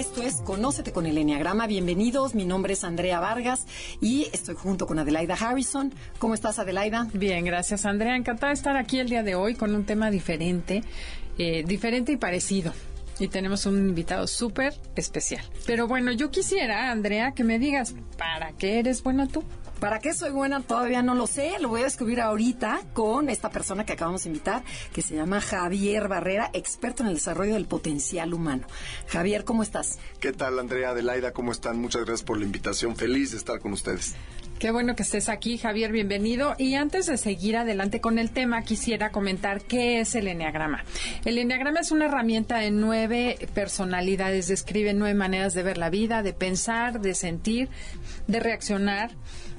Esto es Conócete con el Enneagrama. Bienvenidos. Mi nombre es Andrea Vargas y estoy junto con Adelaida Harrison. ¿Cómo estás, Adelaida? Bien, gracias, Andrea. Encantada de estar aquí el día de hoy con un tema diferente, eh, diferente y parecido. Y tenemos un invitado súper especial. Pero bueno, yo quisiera, Andrea, que me digas, ¿para qué eres buena tú? ¿Para qué soy buena? Todavía no lo sé. Lo voy a descubrir ahorita con esta persona que acabamos de invitar, que se llama Javier Barrera, experto en el desarrollo del potencial humano. Javier, ¿cómo estás? ¿Qué tal, Andrea Adelaida? ¿Cómo están? Muchas gracias por la invitación. Feliz de estar con ustedes. Qué bueno que estés aquí, Javier, bienvenido. Y antes de seguir adelante con el tema, quisiera comentar qué es el Enneagrama. El Enneagrama es una herramienta de nueve personalidades, describe nueve maneras de ver la vida, de pensar, de sentir, de reaccionar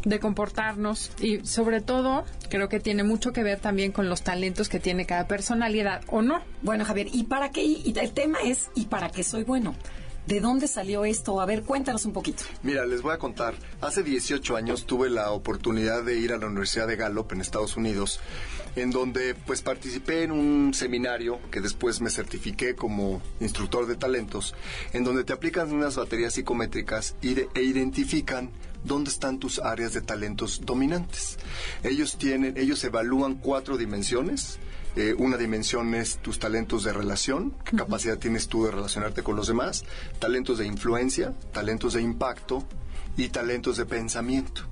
de comportarnos y sobre todo creo que tiene mucho que ver también con los talentos que tiene cada personalidad o no. Bueno, Javier, ¿y para qué? Y el tema es ¿y para qué soy bueno? ¿De dónde salió esto? A ver, cuéntanos un poquito. Mira, les voy a contar. Hace 18 años tuve la oportunidad de ir a la Universidad de Gallup en Estados Unidos, en donde pues participé en un seminario que después me certifiqué como instructor de talentos, en donde te aplican unas baterías psicométricas e identifican dónde están tus áreas de talentos dominantes. Ellos tienen, ellos evalúan cuatro dimensiones. Eh, una dimensión es tus talentos de relación, qué capacidad tienes tú de relacionarte con los demás, talentos de influencia, talentos de impacto y talentos de pensamiento.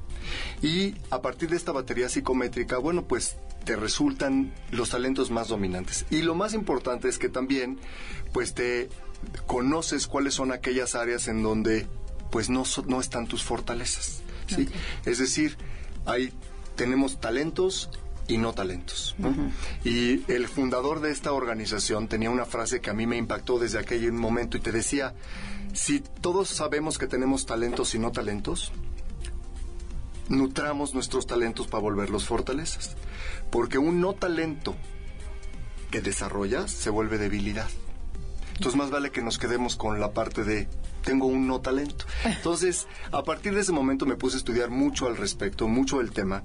Y a partir de esta batería psicométrica, bueno, pues te resultan los talentos más dominantes. Y lo más importante es que también, pues te conoces cuáles son aquellas áreas en donde pues no, no están tus fortalezas. ¿sí? Es decir, hay, tenemos talentos y no talentos. Y el fundador de esta organización tenía una frase que a mí me impactó desde aquel momento y te decía, si todos sabemos que tenemos talentos y no talentos, nutramos nuestros talentos para volverlos fortalezas. Porque un no talento que desarrollas se vuelve debilidad. Entonces más vale que nos quedemos con la parte de tengo un no talento. Entonces, a partir de ese momento me puse a estudiar mucho al respecto, mucho del tema,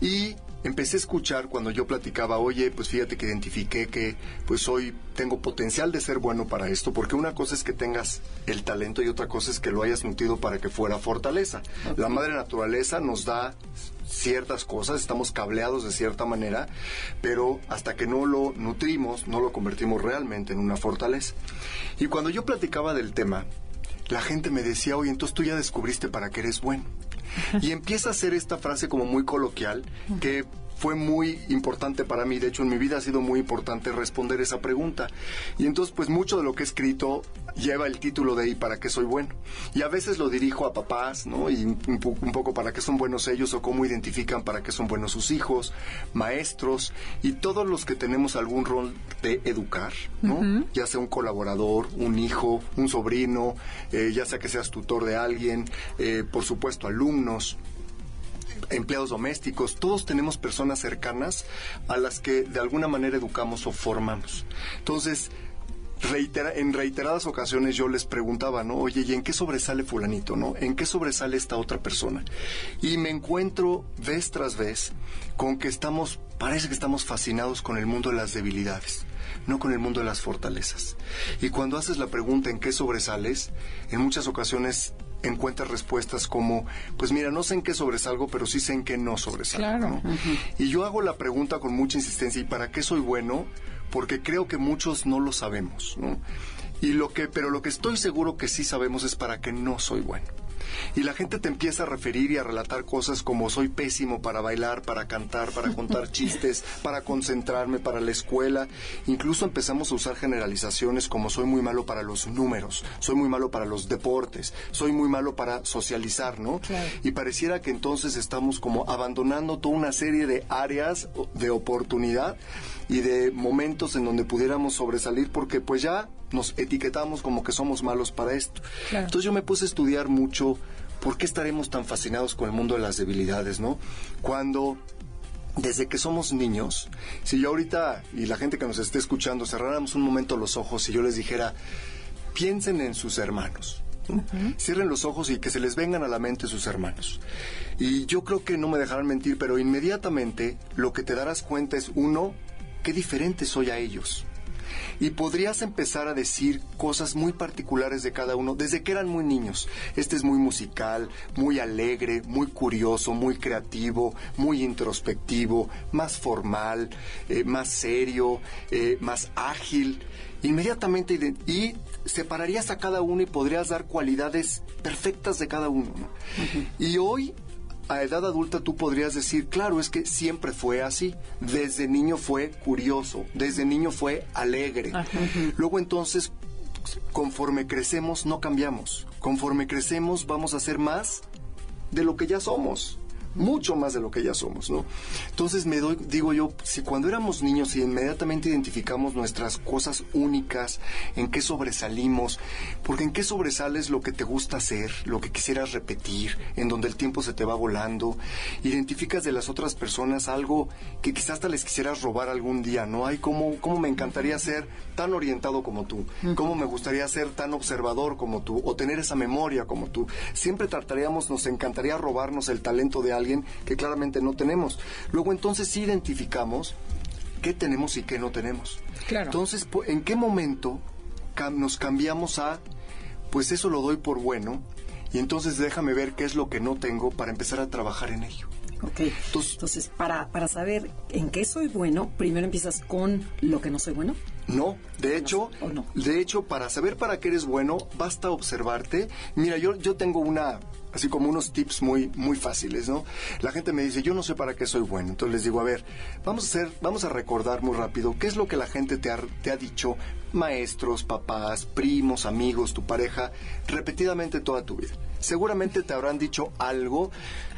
y empecé a escuchar cuando yo platicaba, oye, pues fíjate que identifiqué que pues hoy tengo potencial de ser bueno para esto, porque una cosa es que tengas el talento y otra cosa es que lo hayas nutrido para que fuera fortaleza. La madre naturaleza nos da ciertas cosas, estamos cableados de cierta manera, pero hasta que no lo nutrimos, no lo convertimos realmente en una fortaleza. Y cuando yo platicaba del tema, la gente me decía, oye, entonces tú ya descubriste para qué eres bueno. Y empieza a hacer esta frase como muy coloquial que fue muy importante para mí. De hecho, en mi vida ha sido muy importante responder esa pregunta. Y entonces, pues mucho de lo que he escrito lleva el título de ¿y para qué soy bueno? Y a veces lo dirijo a papás, ¿no? Y un, poco para qué son buenos ellos o cómo identifican para qué son buenos sus hijos, maestros y todos los que tenemos algún rol de educar, ¿no? Ya sea un colaborador, un hijo, un sobrino, eh, ya sea que seas tutor de alguien, eh, por supuesto alumnos empleados domésticos, todos tenemos personas cercanas a las que de alguna manera educamos o formamos. Entonces, en reiteradas ocasiones yo les preguntaba, ¿no? Oye, ¿y en qué sobresale fulanito, no? ¿En qué sobresale esta otra persona? Y me encuentro vez tras vez con que estamos, parece que estamos fascinados con el mundo de las debilidades, no con el mundo de las fortalezas. Y cuando haces la pregunta en qué sobresales, en muchas ocasiones encuentras respuestas como, pues mira, no sé en qué sobresalgo, pero sí sé en qué no sobresalgo. Y yo hago la pregunta con mucha insistencia, ¿y para qué soy bueno? Porque creo que muchos no lo sabemos, ¿no? Y lo que, pero lo que estoy seguro que sí sabemos es para qué no soy bueno. Y la gente te empieza a referir y a relatar cosas como soy pésimo para bailar, para cantar, para contar chistes, para concentrarme, para la escuela. Incluso empezamos a usar generalizaciones como soy muy malo para los números, soy muy malo para los deportes, soy muy malo para socializar, ¿no? Y pareciera que entonces estamos como abandonando toda una serie de áreas de oportunidad y de momentos en donde pudiéramos sobresalir porque pues ya nos etiquetamos como que somos malos para esto. Entonces yo me puse a estudiar mucho por qué estaremos tan fascinados con el mundo de las debilidades, ¿no? Cuando desde que somos niños, si yo ahorita y la gente que nos esté escuchando cerráramos un momento los ojos y yo les dijera, piensen en sus hermanos. Cierren los ojos y que se les vengan a la mente sus hermanos. Y yo creo que no me dejarán mentir, pero inmediatamente lo que te darás cuenta es, uno, qué diferente soy a ellos. Y podrías empezar a decir cosas muy particulares de cada uno desde que eran muy niños. Este es muy musical, muy alegre, muy curioso, muy creativo, muy introspectivo, más formal, eh, más serio, eh, más ágil. Inmediatamente y separarías a cada uno y podrías dar cualidades perfectas de cada uno. Y hoy a edad adulta tú podrías decir, claro, es que siempre fue así. Desde niño fue curioso, desde niño fue alegre. Luego entonces, conforme crecemos, no cambiamos. Conforme crecemos, vamos a ser más de lo que ya somos mucho más de lo que ya somos, ¿no? Entonces me doy, digo yo, si cuando éramos niños y inmediatamente identificamos nuestras cosas únicas, en qué sobresalimos, porque en qué sobresales lo que te gusta hacer, lo que quisieras repetir, en donde el tiempo se te va volando, identificas de las otras personas algo que quizás hasta les quisieras robar algún día, ¿no? Hay como, cómo me encantaría ser tan orientado como tú, cómo me gustaría ser tan observador como tú, o tener esa memoria como tú. Siempre trataríamos, nos encantaría robarnos el talento de alguien que claramente no tenemos. Luego entonces sí identificamos qué tenemos y qué no tenemos. Entonces, ¿en qué momento nos cambiamos a, pues eso lo doy por bueno, y entonces déjame ver qué es lo que no tengo para empezar a trabajar en ello? Ok. Entonces, para, para saber en qué soy bueno, primero empiezas con lo que no soy bueno. No, de hecho, de hecho, para saber para qué eres bueno, basta observarte. Mira, yo, yo tengo una, así como unos tips muy, muy fáciles, ¿no? La gente me dice, yo no sé para qué soy bueno. Entonces les digo, a ver, vamos a hacer, vamos a recordar muy rápido qué es lo que la gente te ha, te ha dicho, maestros, papás, primos, amigos, tu pareja, repetidamente toda tu vida. Seguramente te habrán dicho algo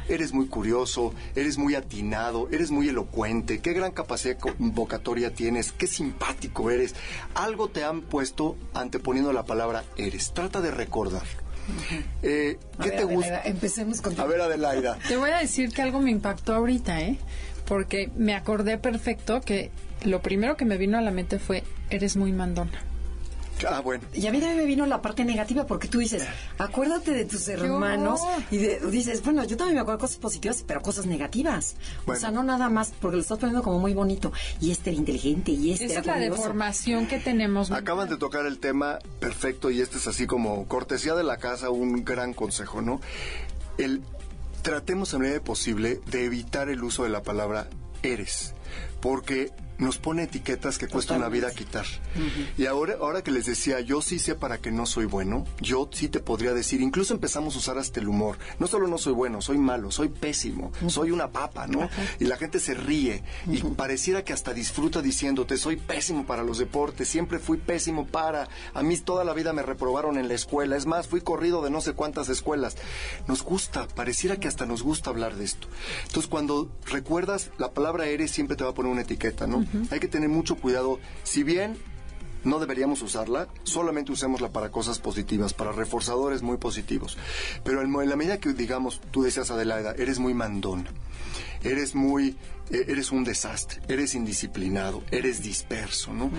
eres muy curioso, eres muy atinado, eres muy elocuente, qué gran capacidad convocatoria tienes, qué simpático eres. Algo te han puesto anteponiendo la palabra eres. Trata de recordar. Eh, ¿Qué te gusta? Empecemos con. A ver, Adelaida. Te voy a decir que algo me impactó ahorita, ¿eh? Porque me acordé perfecto que lo primero que me vino a la mente fue: eres muy mandona. Ah, bueno. Y a mí también me vino la parte negativa porque tú dices, acuérdate de tus hermanos y dices, bueno, yo también me acuerdo de cosas positivas, pero cosas negativas. O sea, no nada más porque lo estás poniendo como muy bonito. Y este era inteligente y este Esa es la deformación que tenemos. Acaban de tocar el tema perfecto y este es así como cortesía de la casa, un gran consejo, ¿no? El tratemos a medida de posible de evitar el uso de la palabra eres, porque nos pone etiquetas que cuesta una vida quitar. Y ahora, ahora que les decía, yo sí sé para qué no soy bueno, yo sí te podría decir, incluso empezamos a usar hasta el humor. No solo no soy bueno, soy malo, soy pésimo, soy una papa, ¿no? Y la gente se ríe y pareciera que hasta disfruta diciéndote, soy pésimo para los deportes, siempre fui pésimo para, a mí toda la vida me reprobaron en la escuela, es más, fui corrido de no sé cuántas escuelas. Nos gusta, pareciera que hasta nos gusta hablar de esto. Entonces, cuando recuerdas la palabra eres, siempre te va a poner una etiqueta, ¿no? Hay que tener mucho cuidado. Si bien no deberíamos usarla, solamente usémosla para cosas positivas, para reforzadores muy positivos. Pero en, la medida que, digamos, tú decías, Adelaida, eres muy mandón, eres muy, e, eres un desastre, eres indisciplinado, eres disperso, ¿no?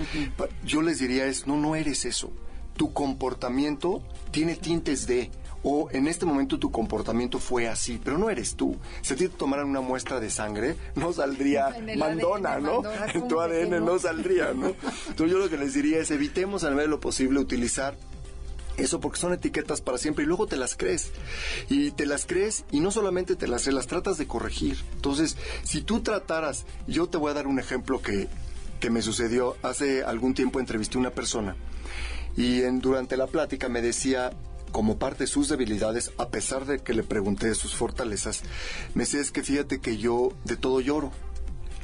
Yo les diría es, no, no eres eso. Tu comportamiento tiene tintes de, o en este momento tu comportamiento fue así, pero no eres tú. Si a ti te tomaran una muestra de sangre, no saldría mandona, ¿no? en tu ADN no? saldría, ¿no? Entonces yo lo que les diría es evitemos al menos lo posible utilizar eso porque son etiquetas para siempre y luego te las crees. Y te las crees y no solamente te las crees, las tratas de corregir. Entonces, si tú trataras, yo te voy a dar un ejemplo que, que me sucedió hace algún tiempo, entrevisté a una persona y en, durante la plática me decía, como parte de sus debilidades, a pesar de que le pregunté de sus fortalezas, me decía es que fíjate que yo de todo lloro.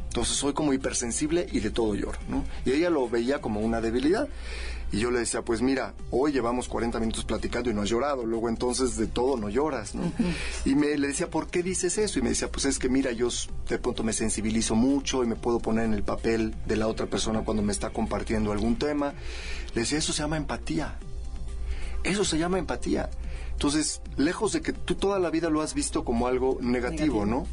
Entonces soy como hipersensible y de todo lloro, ¿no? Y ella lo veía como una debilidad. Y yo le decía, pues mira, hoy llevamos 40 minutos platicando y no has llorado, luego entonces de todo no lloras, ¿no? Y me le decía, ¿por qué dices eso? Y me decía, pues es que mira, yo de pronto me sensibilizo mucho y me puedo poner en el papel de la otra persona cuando me está compartiendo algún tema. Le decía, eso se llama empatía. Eso se llama empatía. Entonces, lejos de que tú toda la vida lo has visto como algo negativo, ¿no?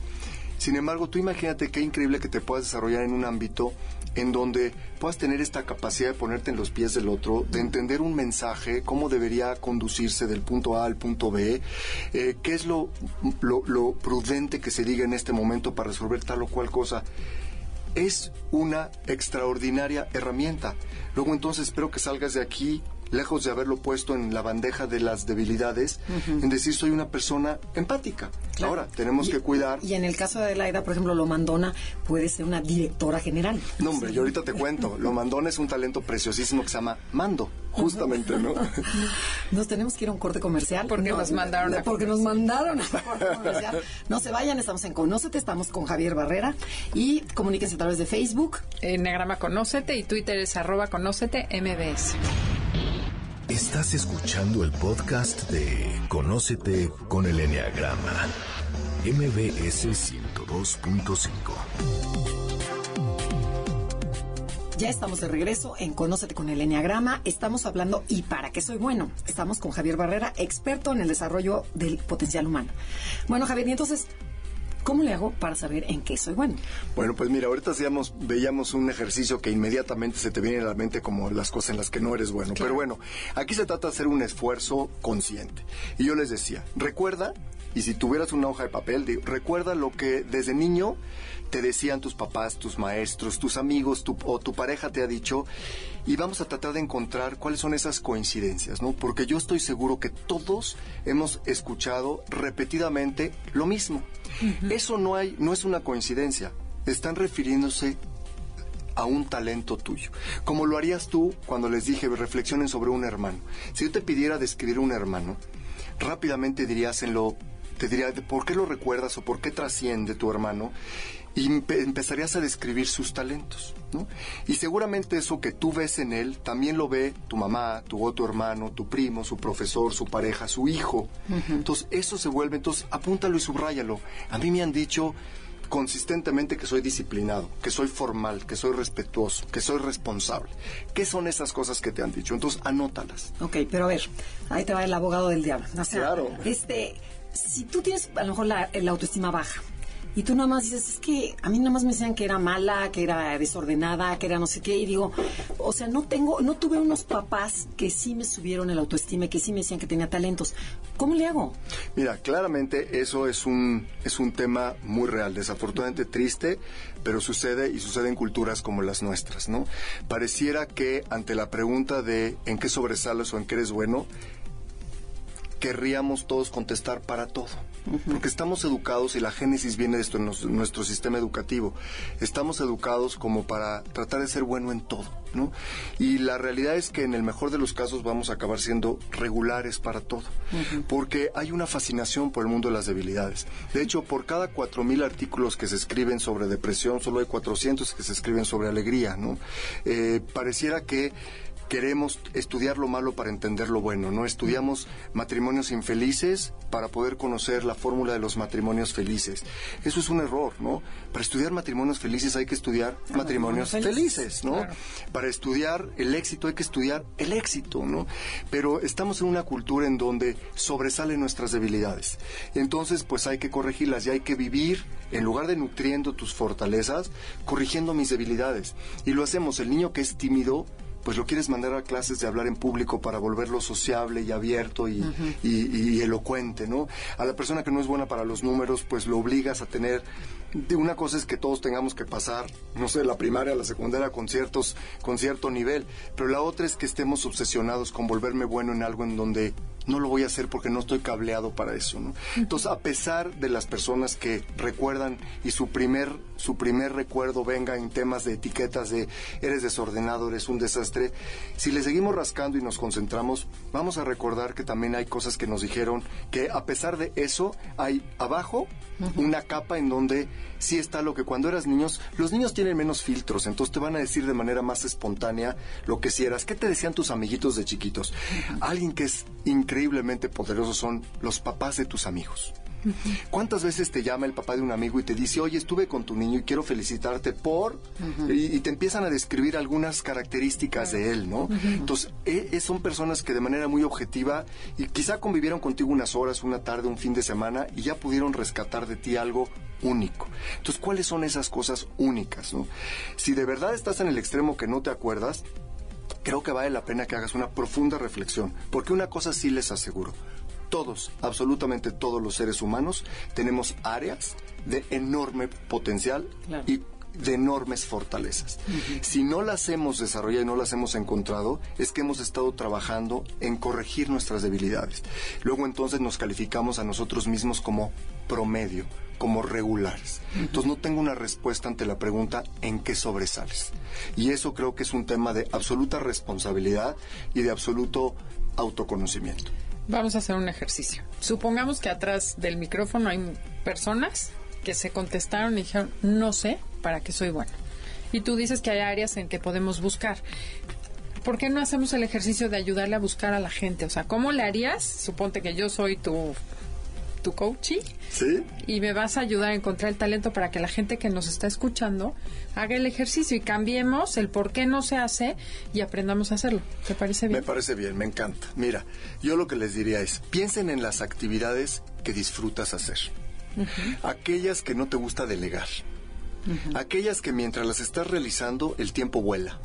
Sin embargo, tú imagínate qué increíble que te puedas desarrollar en un ámbito en donde puedas tener esta capacidad de ponerte en los pies del otro, de entender un mensaje, cómo debería conducirse del punto A al punto B, eh, qué es lo, lo prudente que se diga en este momento para resolver tal o cual cosa. Es una extraordinaria herramienta. Luego entonces espero que salgas de aquí lejos de haberlo puesto en la bandeja de las debilidades, en decir soy una persona empática. Ahora, tenemos que cuidar. Y en el caso de Laida, por ejemplo, lo mandona puede ser una directora general. No, hombre, yo ahorita te cuento. Lo mandona es un talento preciosísimo que se llama Mando, justamente, ¿no? Nos tenemos que ir a un corte comercial. Porque nos mandaron a Porque nos mandaron a corte comercial. No se vayan, estamos en Conócete, estamos con Javier Barrera y comuníquense a través de Facebook. Enneagrama Conócete y Twitter es arroba Conócete MBS. Estás escuchando el podcast de Conócete con el Enneagrama, MBS 102.5. Ya estamos de regreso en Conócete con el Enneagrama. Estamos hablando y para qué soy bueno. Estamos con Javier Barrera, experto en el desarrollo del potencial humano. Bueno, Javier, y entonces, ¿Cómo le hago para saber en qué soy bueno? Bueno, pues mira, ahorita hacíamos, veíamos un ejercicio que inmediatamente se te viene a la mente como las cosas en las que no eres bueno. Pero bueno, aquí se trata de hacer un esfuerzo consciente. Y yo les decía, recuerda, y si tuvieras una hoja de papel, recuerda lo que desde niño te decían tus papás, tus maestros, tus amigos o tu pareja te ha dicho y vamos a tratar de encontrar cuáles son esas coincidencias, ¿no? Porque yo estoy seguro que todos hemos escuchado repetidamente lo mismo. Eso no hay, no es una coincidencia. Están refiriéndose a un talento tuyo. Como lo harías tú cuando les dije reflexionen sobre un hermano. Si yo te pidiera describir un hermano, rápidamente dirías en lo te diría por qué lo recuerdas o por qué trasciende tu hermano y empezarías a describir sus talentos, ¿no? Y seguramente eso que tú ves en él también lo ve tu mamá, tu otro hermano, tu primo, su profesor, su pareja, su hijo. Entonces, eso se vuelve, entonces apúntalo y subráyalo. A mí me han dicho consistentemente que soy disciplinado, que soy formal, que soy respetuoso, que soy responsable. ¿Qué son esas cosas que te han dicho? Entonces, anótalas. Ok, pero a ver, ahí te va el abogado del diablo. claro. Este, si tú tienes a lo mejor la autoestima baja, y tú nada más dices, es que a mí nada más me decían que era mala, que era desordenada, que era no sé qué, y digo, o sea, no tengo, no tuve unos papás que sí me subieron el autoestima, que sí me decían que tenía talentos. ¿Cómo le hago? Mira, claramente eso es un, es un tema muy real, desafortunadamente triste, pero sucede y sucede en culturas como las nuestras, ¿no? Pareciera que ante la pregunta de en qué sobresales o en qué eres bueno, querríamos todos contestar para todo. Porque estamos educados, y la génesis viene de esto en nuestro, sistema educativo, estamos educados como para tratar de ser bueno en todo, ¿no? Y la realidad es que en el mejor de los casos vamos a acabar siendo regulares para todo, porque hay una fascinación por el mundo de las debilidades. De hecho, por cada 4.000 artículos que se escriben sobre depresión, solo hay 400 que se escriben sobre alegría, ¿no? Eh, pareciera que queremos estudiar lo malo para entender lo bueno, ¿no? Estudiamos matrimonios infelices para poder conocer la fórmula de los matrimonios felices. Eso es un error, ¿no? Para estudiar matrimonios felices hay que estudiar matrimonios felices, ¿no? Para estudiar el éxito hay que estudiar el éxito, ¿no? Pero estamos en una cultura en donde sobresalen nuestras debilidades. Entonces, pues hay que corregirlas y hay que vivir, en lugar de nutriendo tus fortalezas, corrigiendo mis debilidades. Y lo hacemos. El niño que es tímido, pues lo quieres mandar a clases de hablar en público para volverlo sociable y abierto y, elocuente, ¿no? A la persona que no es buena para los números, pues lo obligas a tener... De una cosa es que todos tengamos que pasar, no sé, la primaria, la secundaria con ciertos, con cierto nivel, pero la otra es que estemos obsesionados con volverme bueno en algo en donde no lo voy a hacer porque no estoy cableado para eso, ¿no? Entonces, a pesar de las personas que recuerdan y su primer su primer recuerdo venga en temas de etiquetas de eres desordenado, eres un desastre, si le seguimos rascando y nos concentramos, vamos a recordar que también hay cosas que nos dijeron que a pesar de eso hay abajo una capa en donde sí está lo que cuando eras niños, los niños tienen menos filtros, entonces te van a decir de manera más espontánea lo que si eras. ¿Qué te decían tus amiguitos de chiquitos? Alguien que es increíblemente poderoso son los papás de tus amigos. ¿Cuántas veces te llama el papá de un amigo y te dice, oye, estuve con tu niño y quiero felicitarte por... y, te empiezan a describir algunas características de él, ¿no? Entonces, e, son personas que de manera muy objetiva y quizá convivieron contigo unas horas, una tarde, un fin de semana y ya pudieron rescatar de ti algo único. Entonces, ¿cuáles son esas cosas únicas, no? Si de verdad estás en el extremo que no te acuerdas, creo que vale la pena que hagas una profunda reflexión, porque una cosa sí les aseguro, todos, absolutamente todos los seres humanos, tenemos áreas de enorme potencial y de enormes fortalezas. Si no las hemos desarrollado y no las hemos encontrado, es que hemos estado trabajando en corregir nuestras debilidades. Luego entonces nos calificamos a nosotros mismos como promedio, como regulares. Entonces no tengo una respuesta ante la pregunta en qué sobresales. Y eso creo que es un tema de absoluta responsabilidad y de absoluto autoconocimiento. Vamos a hacer un ejercicio. Supongamos que atrás del micrófono hay personas que se contestaron y dijeron, no sé para qué soy bueno. Y tú dices que hay áreas en que podemos buscar. ¿Por qué no hacemos el ejercicio de ayudarle a buscar a la gente? O sea, ¿cómo le harías? Suponte que yo soy tu tu coaching. Sí. Y me vas a ayudar a encontrar el talento para que la gente que nos está escuchando haga el ejercicio y cambiemos el por qué no se hace y aprendamos a hacerlo. ¿Te parece bien? Me parece bien, me encanta. Mira, yo lo que les diría es, piensen en las actividades que disfrutas hacer. Aquellas que no te gusta delegar. Aquellas que mientras las estás realizando el tiempo vuela.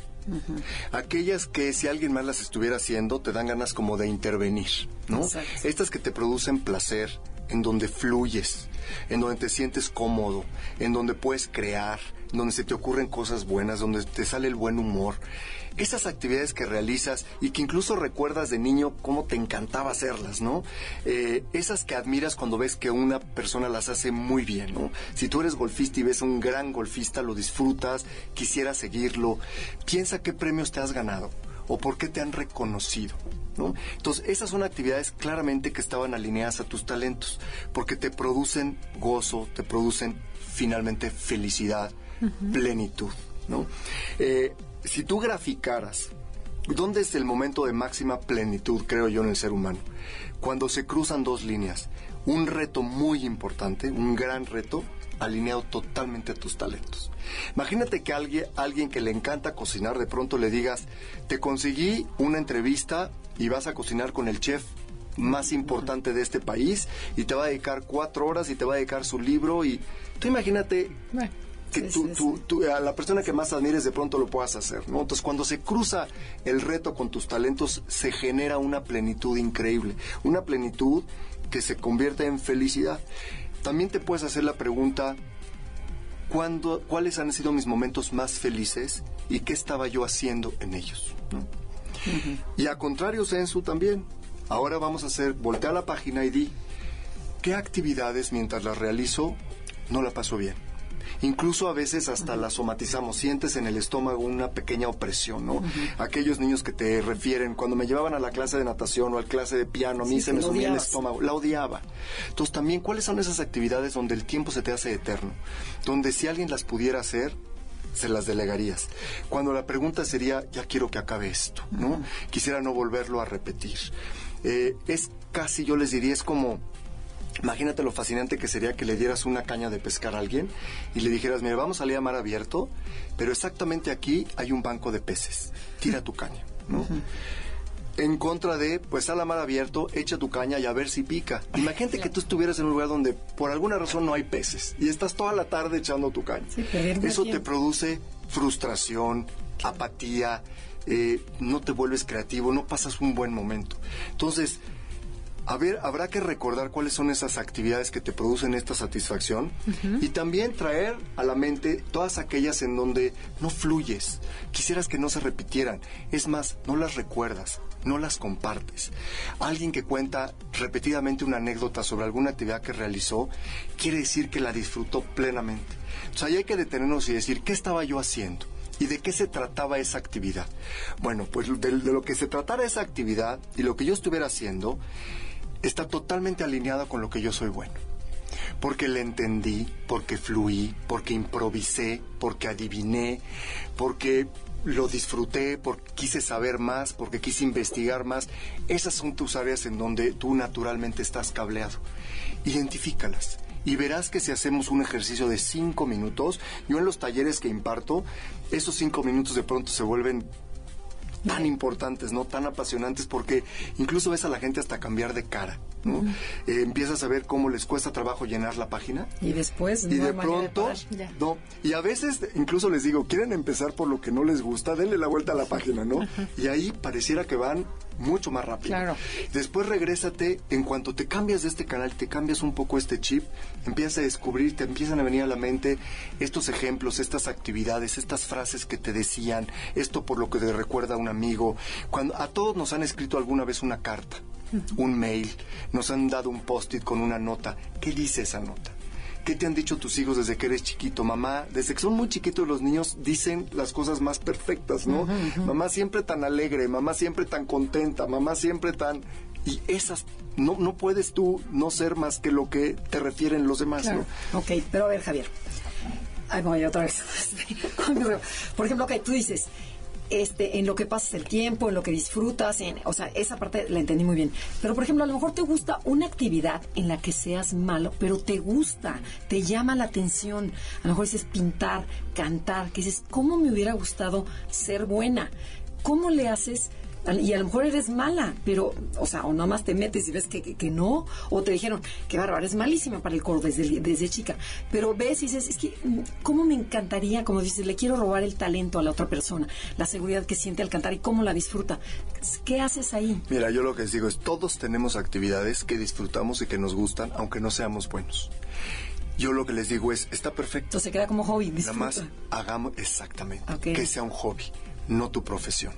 Aquellas que si alguien más las estuviera haciendo te dan ganas como de intervenir, ¿no? Estas que te producen placer, en donde fluyes, en donde te sientes cómodo, en donde puedes crear, donde se te ocurren cosas buenas, donde te sale el buen humor. Esas actividades que realizas y que incluso recuerdas de niño cómo te encantaba hacerlas, ¿no? Eh, esas que admiras cuando ves que una persona las hace muy bien, ¿no? Si tú eres golfista y ves a un gran golfista, lo disfrutas, quisieras seguirlo, piensa qué premios te has ganado o por qué te han reconocido. ¿No? Entonces, esas son actividades claramente que estaban alineadas a tus talentos, porque te producen gozo, te producen finalmente felicidad, plenitud, ¿no? Eh, si tú graficaras, ¿dónde es el momento de máxima plenitud, creo yo, en el ser humano? Cuando se cruzan dos líneas. Un reto muy importante, un gran reto, alineado totalmente a tus talentos. Imagínate que alguien, alguien que le encanta cocinar, de pronto le digas, te conseguí una entrevista y vas a cocinar con el chef más importante de este país y te va a dedicar cuatro horas y te va a dedicar su libro y tú imagínate que tú, a la persona que más admires de pronto lo puedas hacer, ¿no? Entonces cuando se cruza el reto con tus talentos se genera una plenitud increíble, una plenitud que se convierte en felicidad. También te puedes hacer la pregunta, ¿cuándo, ¿cuáles han sido mis momentos más felices y qué estaba yo haciendo en ellos? Y a contrario, Sensu también. Ahora vamos a hacer, voltea la página y di, ¿qué actividades mientras las realizo no la paso bien? Incluso a veces hasta la somatizamos, sientes en el estómago una pequeña opresión, ¿no? Aquellos niños que te refieren, cuando me llevaban a la clase de natación o a la clase de piano, a mí se me sumía el estómago, la odiaba. Entonces también, ¿cuáles son esas actividades donde el tiempo se te hace eterno? Donde si alguien las pudiera hacer, se las delegarías. Cuando la pregunta sería, ya quiero que acabe esto, ¿no? Quisiera no volverlo a repetir. Eh, es casi, yo les diría, es como Imagínate lo fascinante que sería que le dieras una caña de pescar a alguien y le dijeras, mira, vamos a salir a mar abierto, pero exactamente aquí hay un banco de peces. Tira tu caña, ¿no? En contra de, pues sal a mar abierto, echa tu caña y a ver si pica. Imagínate que tú estuvieras en un lugar donde por alguna razón no hay peces y estás toda la tarde echando tu caña. Eso te produce frustración, apatía, eh, no te vuelves creativo, no pasas un buen momento. Entonces, a ver, habrá que recordar cuáles son esas actividades que te producen esta satisfacción y también traer a la mente todas aquellas en donde no fluyes, quisieras que no se repitieran, es más, no las recuerdas, no las compartes. Alguien que cuenta repetidamente una anécdota sobre alguna actividad que realizó, quiere decir que la disfrutó plenamente. Entonces ahí hay que detenernos y decir, ¿qué estaba yo haciendo? ¿Y de qué se trataba esa actividad? Bueno, pues de, de, lo que se tratara esa actividad y lo que yo estuviera haciendo está totalmente alineada con lo que yo soy bueno. Porque le entendí, porque fluí, porque improvisé, porque adiviné, porque lo disfruté, porque quise saber más, porque quise investigar más. Esas son tus áreas en donde tú naturalmente estás cableado. Identifícalas. Y verás que si hacemos un ejercicio de cinco minutos, yo en los talleres que imparto, esos cinco minutos de pronto se vuelven tan importantes, ¿no? Tan apasionantes porque incluso ves a la gente hasta cambiar de cara. ¿no? Eh, empiezas a ver cómo les cuesta trabajo llenar la página. Y después, y de pronto, no. Y a veces incluso les digo, quieren empezar por lo que no les gusta, denle la vuelta a la página, ¿no? Y ahí pareciera que van mucho más rápido. Claro. Después regrésate, en cuanto te cambias de este canal, te cambias un poco este chip, empiezas a descubrir, te empiezan a venir a la mente estos ejemplos, estas actividades, estas frases que te decían, esto por lo que te recuerda a un amigo. Cuando a todos nos han escrito alguna vez una carta, un mail, nos han dado un post-it con una nota. ¿Qué dice esa nota? ¿Qué te han dicho tus hijos desde que eres chiquito? Mamá, desde que son muy chiquitos los niños dicen las cosas más perfectas, ¿no? Mamá siempre tan alegre, mamá siempre tan contenta, mamá siempre tan... Y esas, no, no puedes tú no ser más que lo que te refieren los demás, ¿no? Ok, pero a ver, Javier. Ay, voy otra vez. Por ejemplo, ok, tú dices, este, en lo que pasas el tiempo, en lo que disfrutas, en, o sea, esa parte la entendí muy bien. Pero, por ejemplo, a lo mejor te gusta una actividad en la que seas malo, pero te gusta, te llama la atención. A lo mejor dices pintar, cantar, que dices, ¿cómo me hubiera gustado ser buena? ¿Cómo le haces y a lo mejor eres mala, pero, o sea, o nomás te metes y ves que, que, no, o te dijeron, que bárbara, es malísima para el coro desde, desde chica, pero ves y dices, es que, ¿cómo me encantaría, como dices, le quiero robar el talento a la otra persona, la seguridad que siente al cantar y cómo la disfruta? ¿Qué haces ahí? Mira, yo lo que les digo es, todos tenemos actividades que disfrutamos y que nos gustan, aunque no seamos buenos. Yo lo que les digo es, está perfecto. Entonces se queda como hobby, disfruta. Nada más hagamos exactamente, que sea un hobby no tu profesión.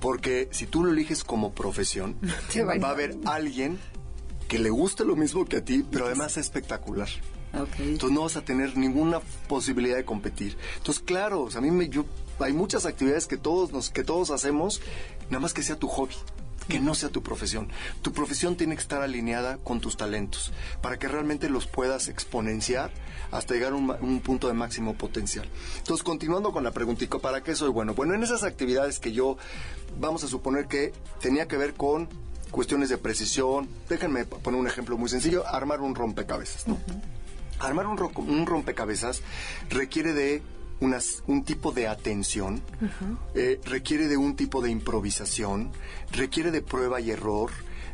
Porque si tú lo eliges como profesión, va a haber alguien que le guste lo mismo que a ti, pero además es espectacular. Entonces no vas a tener ninguna posibilidad de competir. Entonces, claro, a mí me, yo, hay muchas actividades que todos, nos, que todos hacemos, nada más que sea tu hobby que no sea tu profesión. Tu profesión tiene que estar alineada con tus talentos para que realmente los puedas exponenciar hasta llegar a un, punto de máximo potencial. Entonces, continuando con la preguntita, ¿para qué soy bueno? Bueno, en esas actividades que yo, vamos a suponer que tenía que ver con cuestiones de precisión, déjenme poner un ejemplo muy sencillo, armar un rompecabezas, ¿no? Armar un, un rompecabezas requiere de un tipo de atención, eh, requiere de un tipo de improvisación, requiere de prueba y error,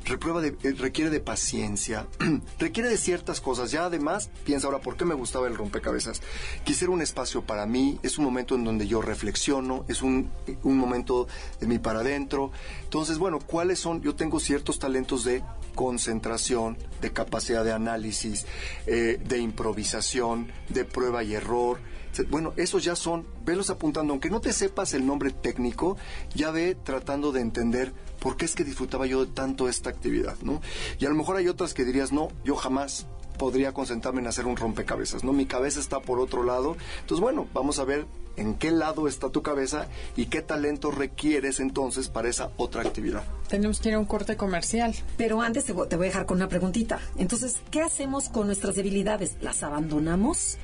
de, eh, requiere de paciencia, requiere de ciertas cosas. Ya además, piensa ahora, ¿por qué me gustaba el rompecabezas? Quisiera un espacio para mí, es un momento en donde yo reflexiono, es un, un momento de mí para adentro. Entonces, bueno, ¿cuáles son? Yo tengo ciertos talentos de concentración, de capacidad de análisis, eh, de improvisación, de prueba y error. Bueno, esos ya son, velos apuntando, aunque no te sepas el nombre técnico, ya ve tratando de entender por qué es que disfrutaba yo de tanto esta actividad, ¿no? Y a lo mejor hay otras que dirías, no, yo jamás podría concentrarme en hacer un rompecabezas, ¿no? Mi cabeza está por otro lado. Entonces, bueno, vamos a ver en qué lado está tu cabeza y qué talento requieres entonces para esa otra actividad. Tenemos que ir a un corte comercial. Pero antes te voy, a dejar con una preguntita. Entonces, ¿qué hacemos con nuestras debilidades? ¿Las abandonamos?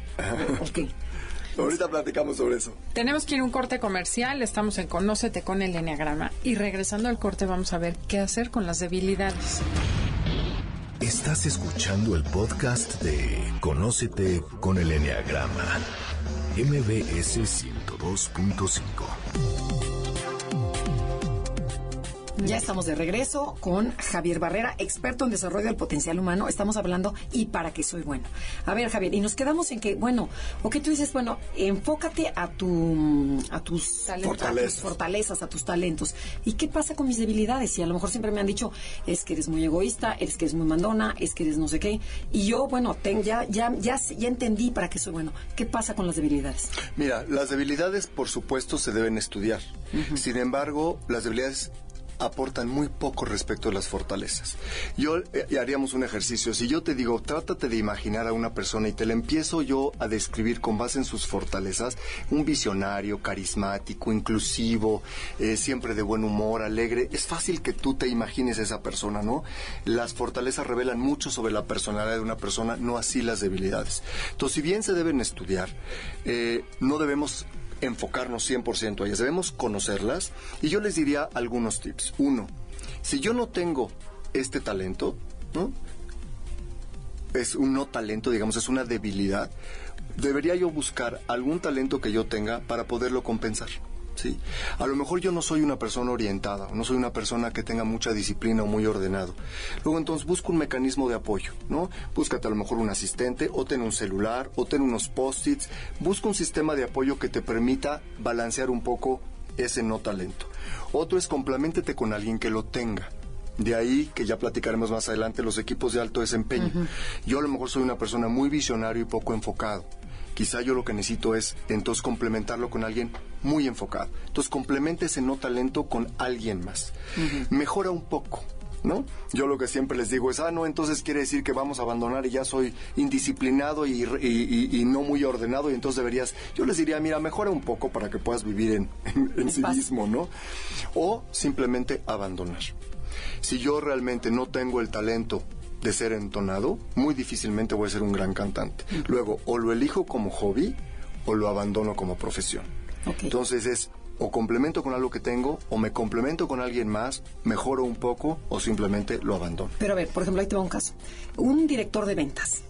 ok. Ahorita platicamos sobre eso. Tenemos que ir a un corte comercial, estamos en Conócete con el Enneagrama y regresando al corte vamos a ver qué hacer con las debilidades. Estás escuchando el podcast de Conócete con el Enneagrama, MBS 102.5. Ya estamos de regreso con Javier Barrera, experto en desarrollo del potencial humano. Estamos hablando y para qué soy bueno. A ver, Javier, y nos quedamos en que, bueno, o que tú dices, bueno, enfócate a tu a tus, fortalezas. a tus fortalezas, a tus talentos. ¿Y qué pasa con mis debilidades? Y a lo mejor siempre me han dicho, es que eres muy egoísta, es que eres muy mandona, es que eres no sé qué. Y yo, bueno, ten, ya, ya, ya, ya entendí para qué soy bueno. ¿Qué pasa con las debilidades? Mira, las debilidades, por supuesto, se deben estudiar. Sin embargo, las debilidades aportan muy poco respecto a las fortalezas. Yo eh, haríamos un ejercicio. Si yo te digo, trátate de imaginar a una persona y te la empiezo yo a describir con base en sus fortalezas, un visionario, carismático, inclusivo, eh, siempre de buen humor, alegre, es fácil que tú te imagines a esa persona, ¿no? Las fortalezas revelan mucho sobre la personalidad de una persona, no así las debilidades. Entonces, si bien se deben estudiar, eh, no debemos enfocarnos 100% a ellas, debemos conocerlas y yo les diría algunos tips. Uno, si yo no tengo este talento, ¿no? Es un no talento, digamos, es una debilidad. Debería yo buscar algún talento que yo tenga para poderlo compensar. ¿Sí? A lo mejor yo no soy una persona orientada, no soy una persona que tenga mucha disciplina o muy ordenado. Luego entonces busca un mecanismo de apoyo, ¿no? Búscate a lo mejor un asistente, o ten un celular, o ten unos post-its, busca un sistema de apoyo que te permita balancear un poco ese no talento. Otro es complementete con alguien que lo tenga. De ahí que ya platicaremos más adelante los equipos de alto desempeño. Yo a lo mejor soy una persona muy visionario y poco enfocado quizá yo lo que necesito es entonces complementarlo con alguien muy enfocado. Entonces complemente ese no talento con alguien más. Mejora un poco. ¿No? Yo lo que siempre les digo es, ah, no, entonces quiere decir que vamos a abandonar y ya soy indisciplinado y, y, no muy ordenado y entonces deberías, yo les diría, mira, mejora un poco para que puedas vivir en, en sí mismo, ¿no? O simplemente abandonar. Si yo realmente no tengo el talento de ser entonado, muy difícilmente voy a ser un gran cantante. Luego, o lo elijo como hobby o lo abandono como profesión. Entonces es o complemento con algo que tengo, o me complemento con alguien más, mejoro un poco, o simplemente lo abandono. Pero a ver, por ejemplo, ahí te va un caso. Un director de ventas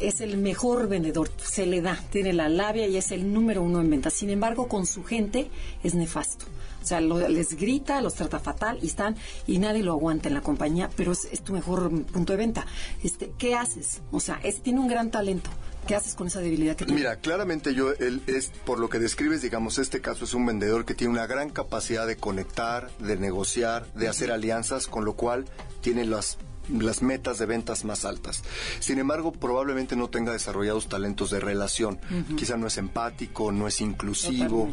es el mejor vendedor, se le da, tiene la labia y es el número uno en ventas. Sin embargo, con su gente es nefasto. O sea, les grita, los trata fatal y están y nadie lo aguanta en la compañía, pero es, tu mejor punto de venta. Este, ¿qué haces? O sea, es, tiene un gran talento. ¿Qué haces con esa debilidad que tiene? Mira, claramente yo, él es, por lo que describes, digamos, este caso es un vendedor que tiene una gran capacidad de conectar, de negociar, de hacer alianzas, con lo cual tiene las las metas de ventas más altas. Sin embargo, probablemente no tenga desarrollados talentos de relación. Quizá no es empático, no es inclusivo.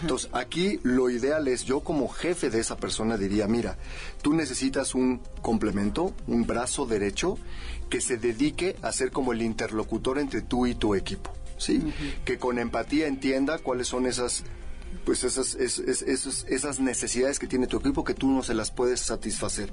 Entonces, aquí lo ideal es, yo como jefe de esa persona diría, mira, tú necesitas un complemento, un brazo derecho que se dedique a ser como el interlocutor entre tú y tu equipo. ¿sí? Que con empatía entienda cuáles son esas pues esas, esas necesidades que tiene tu equipo que tú no se las puedes satisfacer.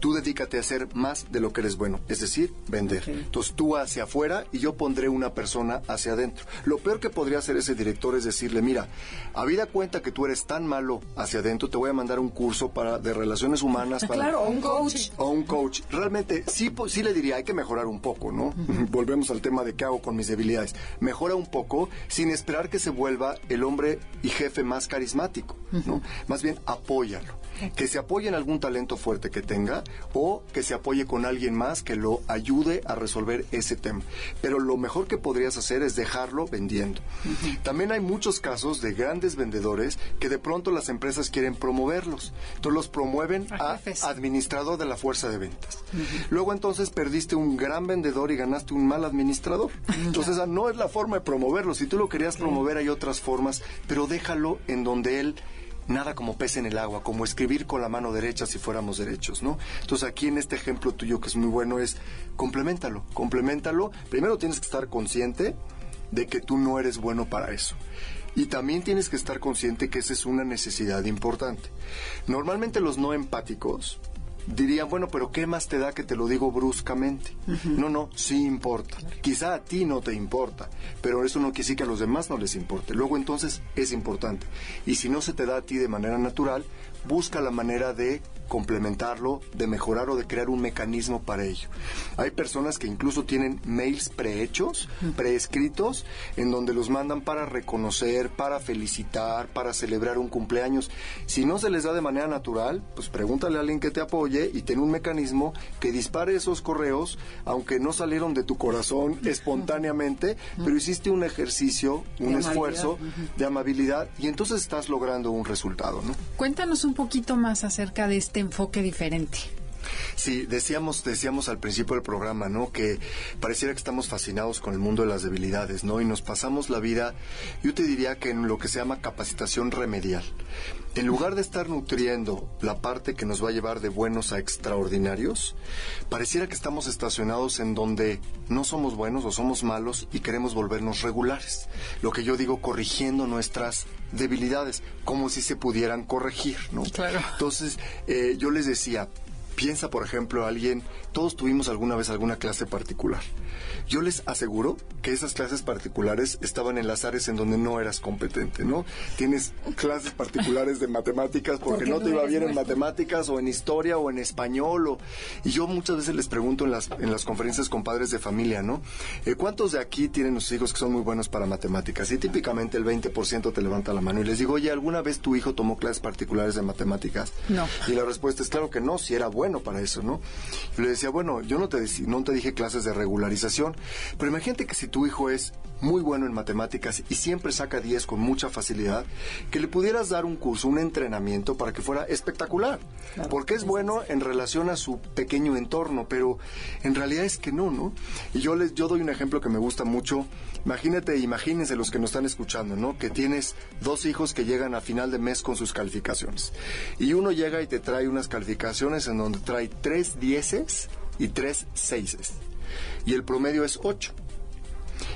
Tú dedícate a hacer más de lo que eres bueno, es decir, vender. Entonces tú hacia afuera y yo pondré una persona hacia adentro. Lo peor que podría hacer ese director es decirle, mira, habida cuenta que tú eres tan malo hacia adentro, te voy a mandar un curso para de relaciones humanas. Para, claro, o un coach. O un coach. Realmente sí, sí le diría, hay que mejorar un poco, ¿no? Volvemos al tema de qué hago con mis debilidades. Mejora un poco sin esperar que se vuelva el hombre y jefe más carismático, ¿no? Más bien apóyalo. Que se apoye en algún talento fuerte que tenga o que se apoye con alguien más que lo ayude a resolver ese tema. Pero lo mejor que podrías hacer es dejarlo vendiendo. También hay muchos casos de grandes vendedores que de pronto las empresas quieren promoverlos. Entonces los promueven a, administrador de la fuerza de ventas. Luego entonces perdiste un gran vendedor y ganaste un mal administrador. Entonces esa no es la forma de promoverlo. Si tú lo querías promover hay otras formas, pero déjalo en donde él nada como pez en el agua, como escribir con la mano derecha si fuéramos derechos, ¿no? Entonces aquí en este ejemplo tuyo que es muy bueno es complementalo, complementalo. Primero tienes que estar consciente de que tú no eres bueno para eso. Y también tienes que estar consciente que esa es una necesidad importante. Normalmente los no empáticos dirían, bueno, pero ¿qué más te da que te lo digo bruscamente? No, no, sí importa. Quizá a ti no te importa, pero eso no quiere decir que a los demás no les importe. Luego entonces es importante. Y si no se te da a ti de manera natural, busca la manera de complementarlo, de mejorar o de crear un mecanismo para ello. Hay personas que incluso tienen mails prehechos, preescritos, en donde los mandan para reconocer, para felicitar, para celebrar un cumpleaños. Si no se les da de manera natural, pues pregúntale a alguien que te apoye y ten un mecanismo que dispare esos correos, aunque no salieron de tu corazón espontáneamente, pero hiciste un ejercicio, un esfuerzo de amabilidad y entonces estás logrando un resultado, ¿no? Cuéntanos un poquito más acerca de este enfoque diferente. Sí, decíamos, decíamos al principio del programa, ¿no? Que pareciera que estamos fascinados con el mundo de las debilidades, ¿no? Y nos pasamos la vida, yo te diría que en lo que se llama capacitación remedial. En lugar de estar nutriendo la parte que nos va a llevar de buenos a extraordinarios, pareciera que estamos estacionados en donde no somos buenos o somos malos y queremos volvernos regulares. Lo que yo digo, corrigiendo nuestras debilidades, como si se pudieran corregir, ¿no? Claro. Entonces, eh, yo les decía, piensa, por ejemplo, alguien, todos tuvimos alguna vez alguna clase particular. Yo les aseguro que esas clases particulares estaban en las áreas en donde no eras competente, ¿no? Tienes clases particulares de matemáticas porque, no te iba bien en matemáticas o en historia o en español. O... Y yo muchas veces les pregunto en las, en las conferencias con padres de familia, ¿no? Eh, ¿Cuántos de aquí tienen los hijos que son muy buenos para matemáticas? Y típicamente el 20% te levanta la mano y les digo, oye, ¿alguna vez tu hijo tomó clases particulares de matemáticas? No. Y la respuesta es claro que no, si era bueno para eso, ¿no? Y le decía, bueno, yo no te, no te dije clases de regularización, pero imagínate que si tu hijo es muy bueno en matemáticas y siempre saca 10 con mucha facilidad, que le pudieras dar un curso, un entrenamiento para que fuera espectacular. porque es bueno en relación a su pequeño entorno, pero en realidad es que no, ¿no? Y yo les yo doy un ejemplo que me gusta mucho. Imagínate, imagínense los que nos están escuchando, ¿no? Que tienes dos hijos que llegan a final de mes con sus calificaciones. Y uno llega y te trae unas calificaciones en donde trae tres dieces y tres seises y el promedio es 8.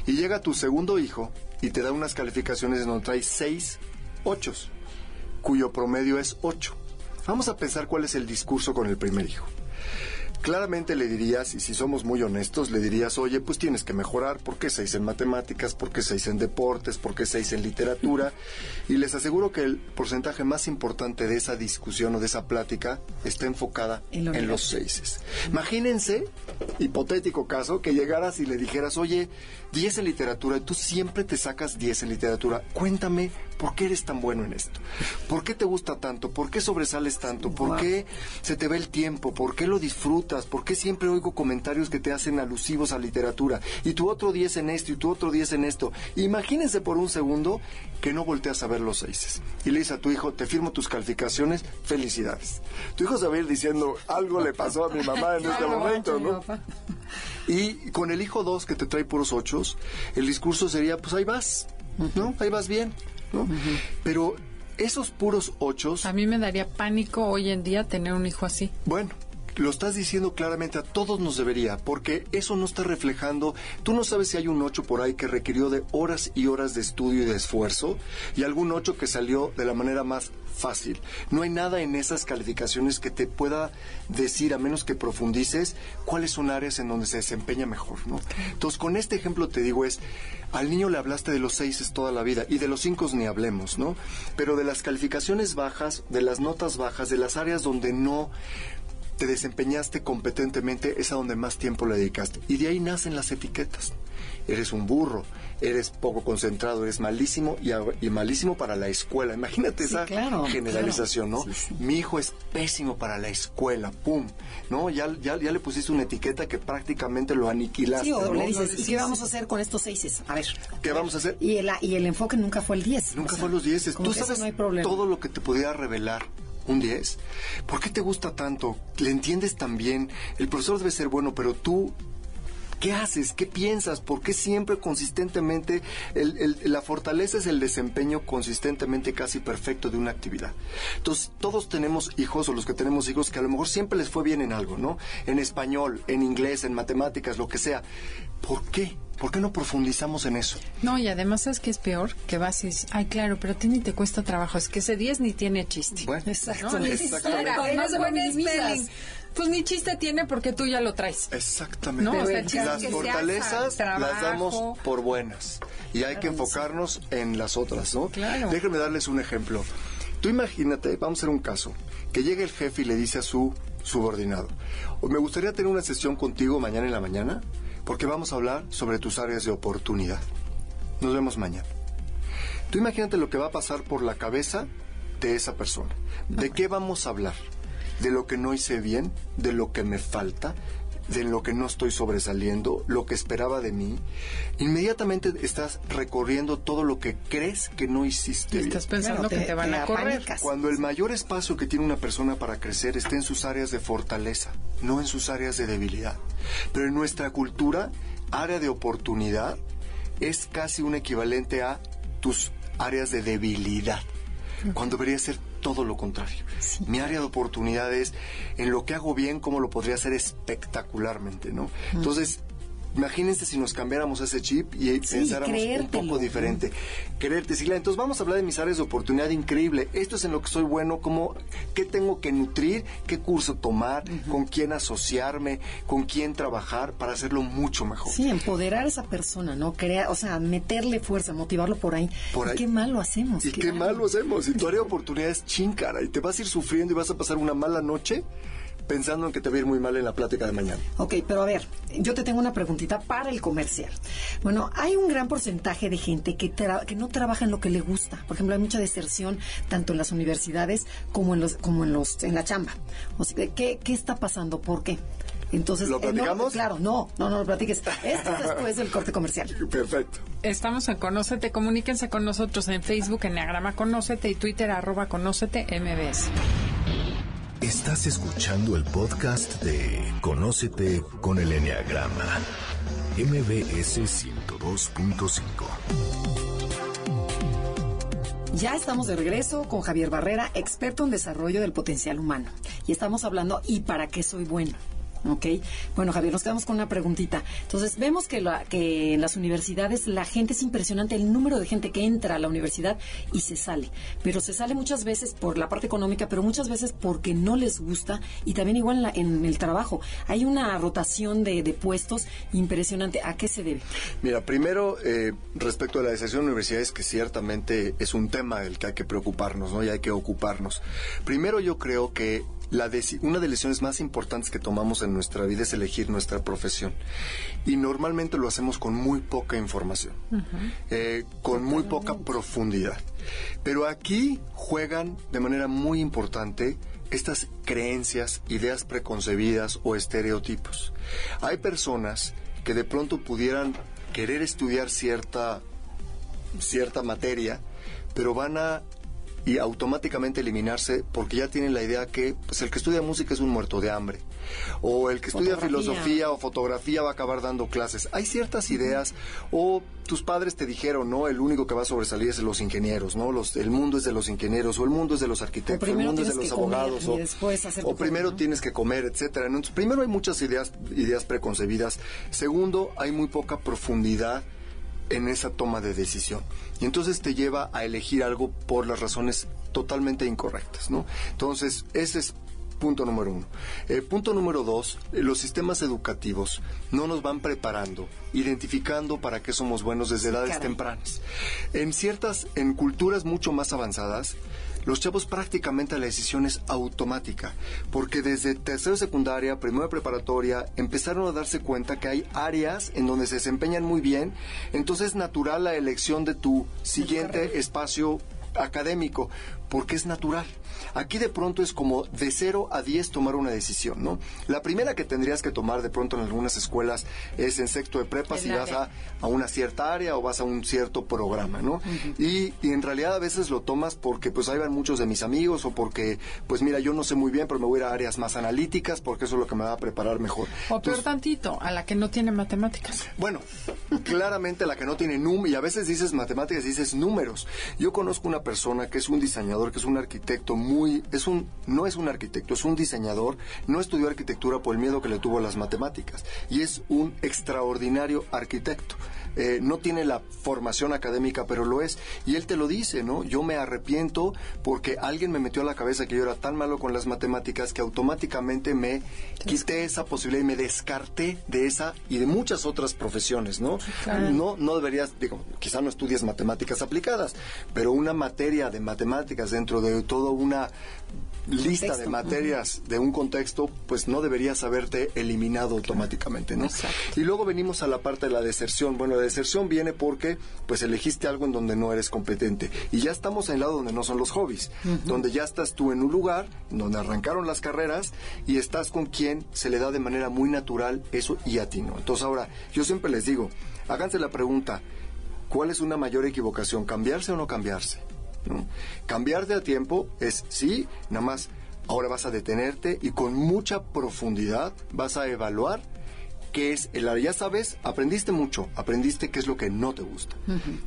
Y llega tu segundo hijo y te da unas calificaciones en donde trae 6 8, cuyo promedio es 8. Vamos a pensar cuál es el discurso con el primer hijo claramente le dirías, y si somos muy honestos, le dirías, oye, pues tienes que mejorar, ¿por qué seis en matemáticas? ¿Por qué seis en deportes? ¿Por qué seis en literatura? Y les aseguro que el porcentaje más importante de esa discusión o de esa plática está enfocada en, los seises. Imagínense, hipotético caso, que llegaras y le dijeras, oye, 10 en literatura, y tú siempre te sacas 10 en literatura, cuéntame ¿Por qué eres tan bueno en esto? ¿Por qué te gusta tanto? ¿Por qué sobresales tanto? ¿Por qué se te ve el tiempo? ¿Por qué lo disfrutas? ¿Por qué siempre oigo comentarios que te hacen alusivos a literatura? Y tu otro 10 en esto y tu otro 10 en esto. Imagínense por un segundo que no volteas a ver los seises. Y le dices a tu hijo, te firmo tus calificaciones, felicidades. Tu hijo se va a ir diciendo, algo le pasó a mi mamá en este momento, ¿no? Y con el hijo 2 que te trae puros ochos, el discurso sería, pues ahí vas, ¿no? Ahí vas bien. Pero esos puros ochos... A mí me daría pánico hoy en día tener un hijo así. Bueno, lo estás diciendo claramente, a todos nos debería, porque eso no está reflejando, tú no sabes si hay un 8 por ahí que requirió de horas y horas de estudio y de esfuerzo, y algún 8 que salió de la manera más fácil. No hay nada en esas calificaciones que te pueda decir, a menos que profundices, cuáles son áreas en donde se desempeña mejor, ¿no? Entonces, con este ejemplo te digo es, al niño le hablaste de los seises toda la vida, y de los cinco ni hablemos, ¿no? Pero de las calificaciones bajas, de las notas bajas, de las áreas donde no te desempeñaste competentemente es a donde más tiempo le dedicaste. Y de ahí nacen las etiquetas. Eres un burro, eres poco concentrado, eres malísimo y, malísimo para la escuela. Imagínate esa generalización, ¿no? Mi hijo es pésimo para la escuela, pum, ¿no? Ya, ya, ya le pusiste una etiqueta que prácticamente lo aniquilaste. Sí, o le dices, ¿y qué vamos a hacer con estos seises? A ver. ¿Qué vamos a hacer? Y el, y el enfoque nunca fue el 10. Nunca fue los 10. Tú sabes todo lo que te podía revelar un 10? ¿Por qué te gusta tanto? ¿Le entiendes tan bien? El profesor debe ser bueno, pero tú ¿Qué haces? ¿Qué piensas? ¿Por qué siempre consistentemente la fortaleza es el desempeño consistentemente casi perfecto de una actividad? Entonces, todos tenemos hijos o los que tenemos hijos que a lo mejor siempre les fue bien en algo, ¿no? En español, en inglés, en matemáticas, lo que sea. ¿Por qué? ¿Por qué no profundizamos en eso? No, y además es que es peor que vas y dices, ay, claro, pero a ti ni te cuesta trabajo, es que ese 10 ni tiene chiste. Bueno, exacto. Pues ni chiste tiene porque tú ya lo traes. Exactamente. las fortalezas las damos por buenas y hay que enfocarnos en las otras, ¿no? Claro. Déjenme darles un ejemplo. Tú imagínate, vamos a hacer un caso, que llegue el jefe y le dice a su subordinado, me gustaría tener una sesión contigo mañana en la mañana, porque vamos a hablar sobre tus áreas de oportunidad. Nos vemos mañana. Tú imagínate lo que va a pasar por la cabeza de esa persona. ¿De qué vamos a hablar? ¿De lo que no hice bien? ¿De lo que me falta? De lo que no estoy sobresaliendo, lo que esperaba de mí, inmediatamente estás recorriendo todo lo que crees que no hiciste. Estás pensando que te, van a correr. Cuando el mayor espacio que tiene una persona para crecer está en sus áreas de fortaleza, no en sus áreas de debilidad. Pero en nuestra cultura, área de oportunidad es casi un equivalente a tus áreas de debilidad, cuando debería ser todo lo contrario. Mi área de oportunidades, en lo que hago bien, cómo lo podría hacer espectacularmente, ¿no? Entonces, Imagínense si nos cambiáramos ese chip y pensáramos un poco diferente. Quererte, sí, entonces vamos a hablar de mis áreas de oportunidad increíble. Esto es en lo que soy bueno, como qué tengo que nutrir, qué curso tomar, con quién asociarme, con quién trabajar para hacerlo mucho mejor. Sí, empoderar a esa persona, ¿no? Crear, o sea, meterle fuerza, motivarlo por ahí. Por ahí. qué mal lo hacemos. Y qué, mal lo hacemos. Y tu área de oportunidad es chincara y te vas a ir sufriendo y vas a pasar una mala noche pensando en que te va a ir muy mal en la plática de mañana. Ok, pero a ver, yo te tengo una preguntita para el comercial. Bueno, hay un gran porcentaje de gente que, que no trabaja en lo que le gusta. Por ejemplo, hay mucha deserción tanto en las universidades como en los como en los en la chamba. O sea, ¿qué, qué está pasando? ¿Por qué? Entonces, ¿Lo eh, platicamos? claro, no, no, no lo platiques. Esto después del corte comercial. Perfecto. Estamos en Conócete, comuníquense con nosotros en Facebook, en Enneagrama Conócete y Twitter, arroba Conócete MBS. Estás escuchando el podcast de Conócete con el Enneagrama, MBS 102.5. Ya estamos de regreso con Javier Barrera, experto en desarrollo del potencial humano. Y estamos hablando ¿y para qué soy bueno? ¿Ok? Bueno, Javier, nos quedamos con una preguntita. Entonces, vemos que, la, que en las universidades la gente es impresionante, el número de gente que entra a la universidad y se sale. Pero se sale muchas veces por la parte económica, pero muchas veces porque no les gusta y también igual en, el trabajo. Hay una rotación de, puestos impresionante. ¿A qué se debe? Mira, primero, eh, respecto a la deserción de universidades, que ciertamente es un tema del que hay que preocuparnos, ¿no? Y hay que ocuparnos. Primero, yo creo que una de las decisiones más importantes que tomamos en nuestra vida es elegir nuestra profesión. Y normalmente lo hacemos con muy poca información, eh, con muy poca profundidad. Pero aquí juegan de manera muy importante estas creencias, ideas preconcebidas o estereotipos. Hay personas que de pronto pudieran querer estudiar cierta, cierta materia, pero van a y automáticamente eliminarse porque ya tienen la idea que pues, el que estudia música es un muerto de hambre o el que estudia filosofía o fotografía va a acabar dando clases. Hay ciertas ideas o tus padres te dijeron, no, el único que va a sobresalir es de los ingenieros, no, los, el mundo es de los ingenieros o el mundo es de los arquitectos, el mundo es de los abogados o, o primero tienes que comer, etcétera. Entonces, primero hay muchas ideas ideas preconcebidas. Segundo, hay muy poca profundidad en esa toma de decisión. Y entonces te lleva a elegir algo por las razones totalmente incorrectas, ¿no? Entonces, ese es punto número uno. Eh, punto número dos, eh, los sistemas educativos no nos van preparando, identificando para qué somos buenos desde edades tempranas. En ciertas, en culturas mucho más avanzadas, los chavos prácticamente la decisión es automática, porque desde tercero secundaria, primera preparatoria, empezaron a darse cuenta que hay áreas en donde se desempeñan muy bien, entonces es natural la elección de tu siguiente espacio académico, porque es natural. Aquí de pronto es como de 0 a 10 tomar una decisión, ¿no? La primera que tendrías que tomar de pronto en algunas escuelas es en sexto de prepa si vas a, una cierta área o vas a un cierto programa, ¿no? y, en realidad a veces lo tomas porque pues ahí van muchos de mis amigos o porque pues mira yo no sé muy bien pero me voy a ir a áreas más analíticas porque eso es lo que me va a preparar mejor. O peor tantito, a la que no tiene matemáticas. Bueno, claramente la que no tiene números y a veces dices matemáticas y dices números. Yo conozco una persona que es un diseñador, que es un arquitecto muy, es un, no es un arquitecto, es un diseñador, no estudió arquitectura por el miedo que le tuvo a las matemáticas y es un extraordinario arquitecto. Eh, no tiene la formación académica, pero lo es. Y él te lo dice, ¿no? Yo me arrepiento porque alguien me metió a la cabeza que yo era tan malo con las matemáticas que automáticamente me quité esa posibilidad y me descarté de esa y de muchas otras profesiones, ¿no? No, no deberías, digo, quizá no estudies matemáticas aplicadas, pero una materia de matemáticas dentro de toda una lista de materias de un contexto, pues no deberías haberte eliminado automáticamente, ¿no? Y luego venimos a la parte de la deserción. Bueno, la deserción viene porque pues elegiste algo en donde no eres competente. Y ya estamos en el lado donde no son los hobbies, donde ya estás tú en un lugar donde arrancaron las carreras y estás con quien se le da de manera muy natural eso y a ti no. Entonces ahora, yo siempre les digo, háganse la pregunta, ¿cuál es una mayor equivocación? ¿Cambiarse o no cambiarse? ¿No? Cambiarte a tiempo es sí, nada más ahora vas a detenerte y con mucha profundidad vas a evaluar qué es el área. Ya sabes, aprendiste mucho, aprendiste qué es lo que no te gusta.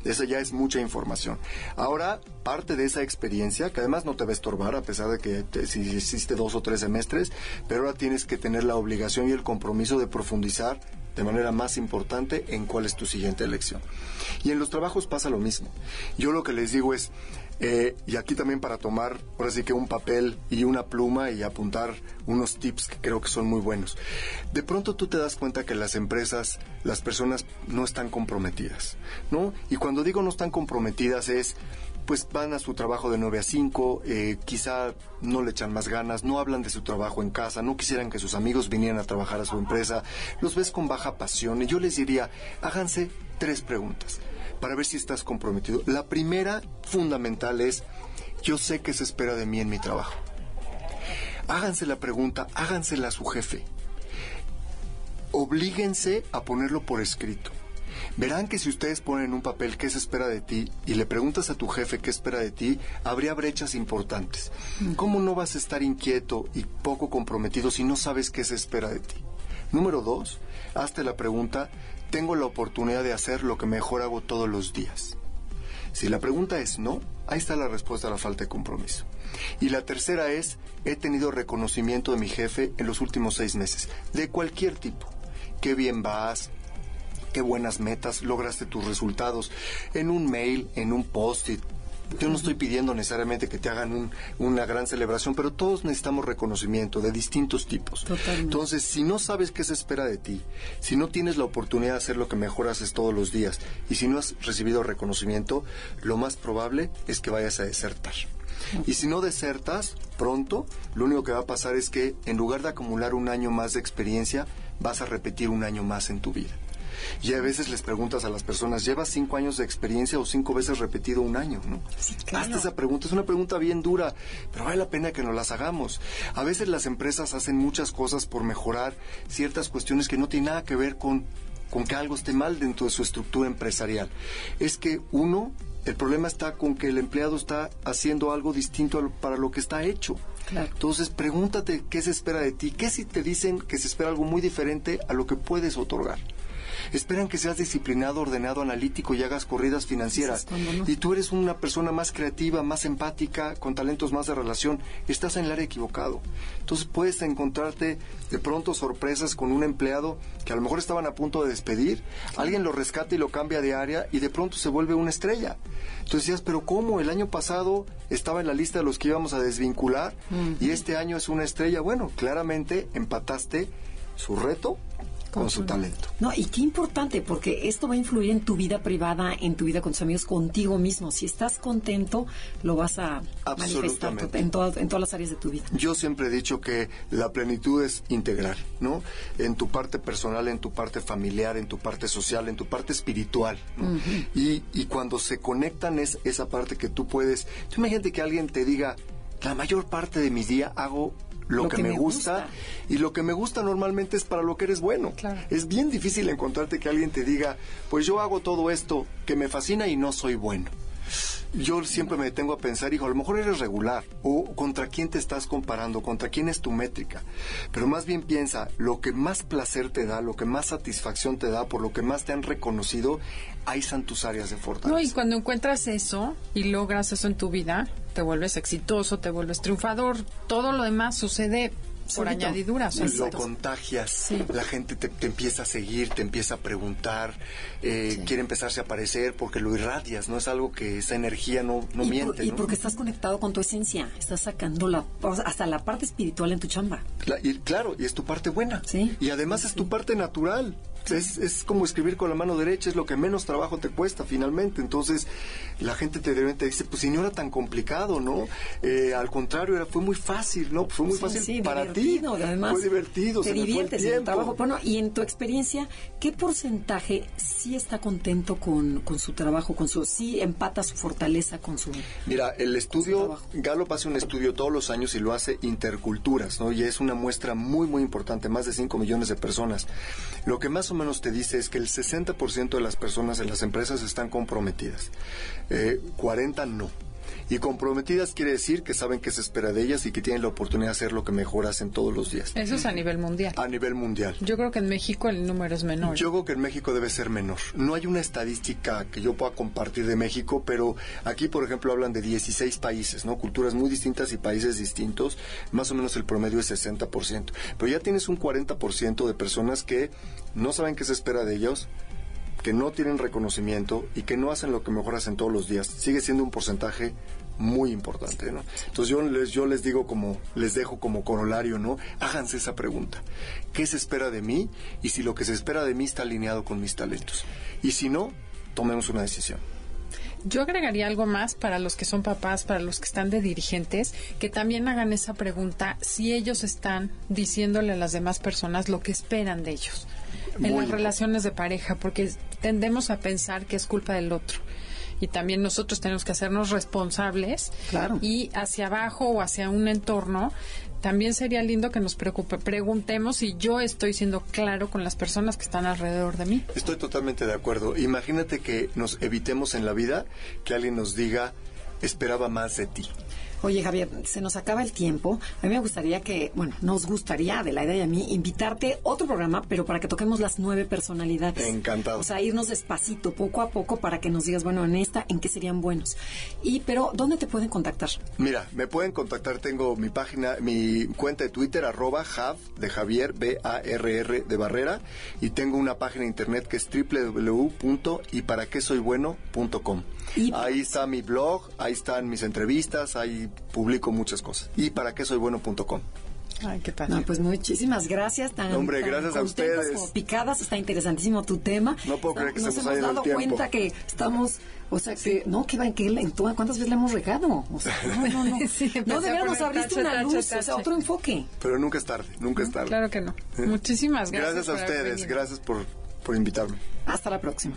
Esa ya es mucha información. Ahora, parte de esa experiencia, que además no te va a estorbar, a pesar de que si hiciste dos o tres semestres, pero ahora tienes que tener la obligación y el compromiso de profundizar de manera más importante en cuál es tu siguiente elección. Y en los trabajos pasa lo mismo. Yo lo que les digo es, eh, y aquí también para tomar, por así que un papel y una pluma y apuntar unos tips que creo que son muy buenos. De pronto tú te das cuenta que las empresas, las personas no están comprometidas, ¿no? Y cuando digo no están comprometidas es pues van a su trabajo de 9 a 5, eh, quizá no le echan más ganas, no hablan de su trabajo en casa, no quisieran que sus amigos vinieran a trabajar a su empresa, los ves con baja pasión y yo les diría, háganse tres preguntas para ver si estás comprometido. La primera fundamental es, yo sé que se espera de mí en mi trabajo. Háganse la pregunta, hágansela a su jefe. Oblíguense a ponerlo por escrito. Verán que si ustedes ponen en un papel qué se espera de ti y le preguntas a tu jefe qué espera de ti, habría brechas importantes. ¿Cómo no vas a estar inquieto y poco comprometido si no sabes qué se espera de ti? Número dos, hazte la pregunta tengo la oportunidad de hacer lo que mejor hago todos los días? Si la pregunta es no, ahí está la respuesta a la falta de compromiso. Y la tercera es, he tenido reconocimiento de mi jefe en los últimos seis meses, de cualquier tipo. Qué bien vas, qué buenas metas, lograste tus resultados, en un mail, en un post-it, yo no estoy pidiendo necesariamente que te hagan una gran celebración, pero todos necesitamos reconocimiento de distintos tipos. Entonces, si no sabes qué se espera de ti, si no tienes la oportunidad de hacer lo que mejor haces todos los días y si no has recibido reconocimiento, lo más probable es que vayas a desertar. Y si no desertas pronto, lo único que va a pasar es que en lugar de acumular un año más de experiencia, vas a repetir un año más en tu vida. Y a veces les preguntas a las personas, ¿llevas cinco años de experiencia o cinco veces repetido un año? ¿no? Sí, claro. esa pregunta, es una pregunta bien dura, pero vale la pena que nos las hagamos. A veces las empresas hacen muchas cosas por mejorar ciertas cuestiones que no tienen nada que ver con, con que algo esté mal dentro de su estructura empresarial. Es que uno, el problema está con que el empleado está haciendo algo distinto para lo que está hecho. Claro. Entonces, pregúntate qué se espera de ti. ¿Qué si te dicen que se espera algo muy diferente a lo que puedes otorgar? Esperan que seas disciplinado, ordenado, analítico y hagas corridas financieras. Y tú eres una persona más creativa, más empática, con talentos más de relación. Estás en el área equivocado. Entonces puedes encontrarte de pronto sorpresas con un empleado que a lo mejor estaban a punto de despedir. Alguien lo rescata y lo cambia de área y de pronto se vuelve una estrella. Entonces decías, pero ¿cómo? El año pasado estaba en la lista de los que íbamos a desvincular y este año es una estrella. Bueno, claramente empataste su reto con su talento. No, y qué importante, porque esto va a influir en tu vida privada, en tu vida con tus amigos, contigo mismo. Si estás contento, lo vas a manifestar en todas, en todas las áreas de tu vida. Yo siempre he dicho que la plenitud es integral, ¿no? En tu parte personal, en tu parte familiar, en tu parte social, en tu parte espiritual. y, y cuando se conectan es esa parte que tú puedes... Tú imagínate que alguien te diga, la mayor parte de mi día hago lo, que, me, gusta, y lo que me gusta normalmente es para lo que eres bueno. Es bien difícil encontrarte que alguien te diga, pues yo hago todo esto que me fascina y no soy bueno. Yo siempre me detengo a pensar, hijo, a lo mejor eres regular, o contra quién te estás comparando, contra quién es tu métrica. Pero más bien piensa, lo que más placer te da, lo que más satisfacción te da, por lo que más te han reconocido, ahí están tus áreas de fortaleza. No, y cuando encuentras eso y logras eso en tu vida, te vuelves exitoso, te vuelves triunfador, todo lo demás sucede por añadidura. lo contagias, la gente te, empieza a seguir, te empieza a preguntar, eh, quiere empezarse a aparecer porque lo irradias, no es algo que esa energía no, no miente. y porque estás conectado con tu esencia, estás sacando la, hasta la parte espiritual en tu chamba. y, claro, y es tu parte buena. Sí. Y además es tu parte natural. Es, es, como escribir con la mano derecha, es lo que menos trabajo te cuesta finalmente. Entonces, la gente te, te dice, pues si no era tan complicado, ¿no? Eh, al contrario, era, fue muy fácil, ¿no? Fue muy fácil para ti. Además, fue divertido, te diviertes en el trabajo. Bueno, y en tu experiencia, ¿qué porcentaje sí está contento con, con su trabajo, con su, sí empata su fortaleza con su... Mira, el estudio, Gallup hace un estudio todos los años y lo hace interculturas, ¿no? Y es una muestra muy, muy importante, más de 5 millones de personas. Lo que más o menos te dice es que el 60% de las personas en las empresas están comprometidas, eh, 40 no. Y comprometidas quiere decir que saben que se espera de ellas y que tienen la oportunidad de hacer lo que mejor hacen todos los días. Eso es a nivel mundial. A nivel mundial. Yo creo que en México el número es menor. Yo creo que en México debe ser menor. No hay una estadística que yo pueda compartir de México, pero aquí, por ejemplo, hablan de 16 países, ¿no? Culturas muy distintas y países distintos. Más o menos el promedio es 60%. Pero ya tienes un 40% de personas que no saben qué se espera de ellos, que no tienen reconocimiento y que no hacen lo que mejor hacen todos los días. Sigue siendo un porcentaje muy importante, ¿no? Entonces yo les, yo les digo como, les dejo como corolario, ¿no? Háganse esa pregunta. ¿Qué se espera de mí? Y si lo que se espera de mí está alineado con mis talentos. Y si no, tomemos una decisión. Yo agregaría algo más para los que son papás, para los que están de dirigentes, que también hagan esa pregunta si ellos están diciéndole a las demás personas lo que esperan de ellos en las relaciones de pareja, porque tendemos a pensar que es culpa del otro y también nosotros tenemos que hacernos responsables claro. y hacia abajo o hacia un entorno también sería lindo que nos preocupe, preguntemos si yo estoy siendo claro con las personas que están alrededor de mí. Estoy totalmente de acuerdo. Imagínate que nos evitemos en la vida que alguien nos diga esperaba más de ti. Oye, Javier, se nos acaba el tiempo. A mí me gustaría que, bueno, nos gustaría, de la idea y a mí, invitarte otro programa, pero para que toquemos las nueve personalidades. Encantado. O sea, irnos despacito, poco a poco, para que nos digas, bueno, en esta, en qué serían buenos. Y, pero, ¿dónde te pueden contactar? Mira, me pueden contactar, tengo mi página, mi cuenta de Twitter, arroba Jav, de Javier, B-A-R-R, de Barrera, y tengo una página de internet que es www.yparaquesoybueno.com. Ahí está mi blog, ahí están mis entrevistas, ahí publico muchas cosas. Y para qué soy bueno.com. Ay, qué padre. pues muchísimas gracias. Tan, Hombre, gracias a ustedes. Como picadas, está interesantísimo tu tema. No puedo creer que nos se nos hemos dado cuenta que estamos, o sea, que no, que va en que cuántas veces le hemos regado. O sea, no, no, no. sí, no de verdad nos abriste una luz, tache. o sea, otro enfoque. Pero nunca es tarde, nunca es tarde. Claro que no. Muchísimas gracias. Gracias a ustedes, gracias por, por invitarme. Hasta la próxima.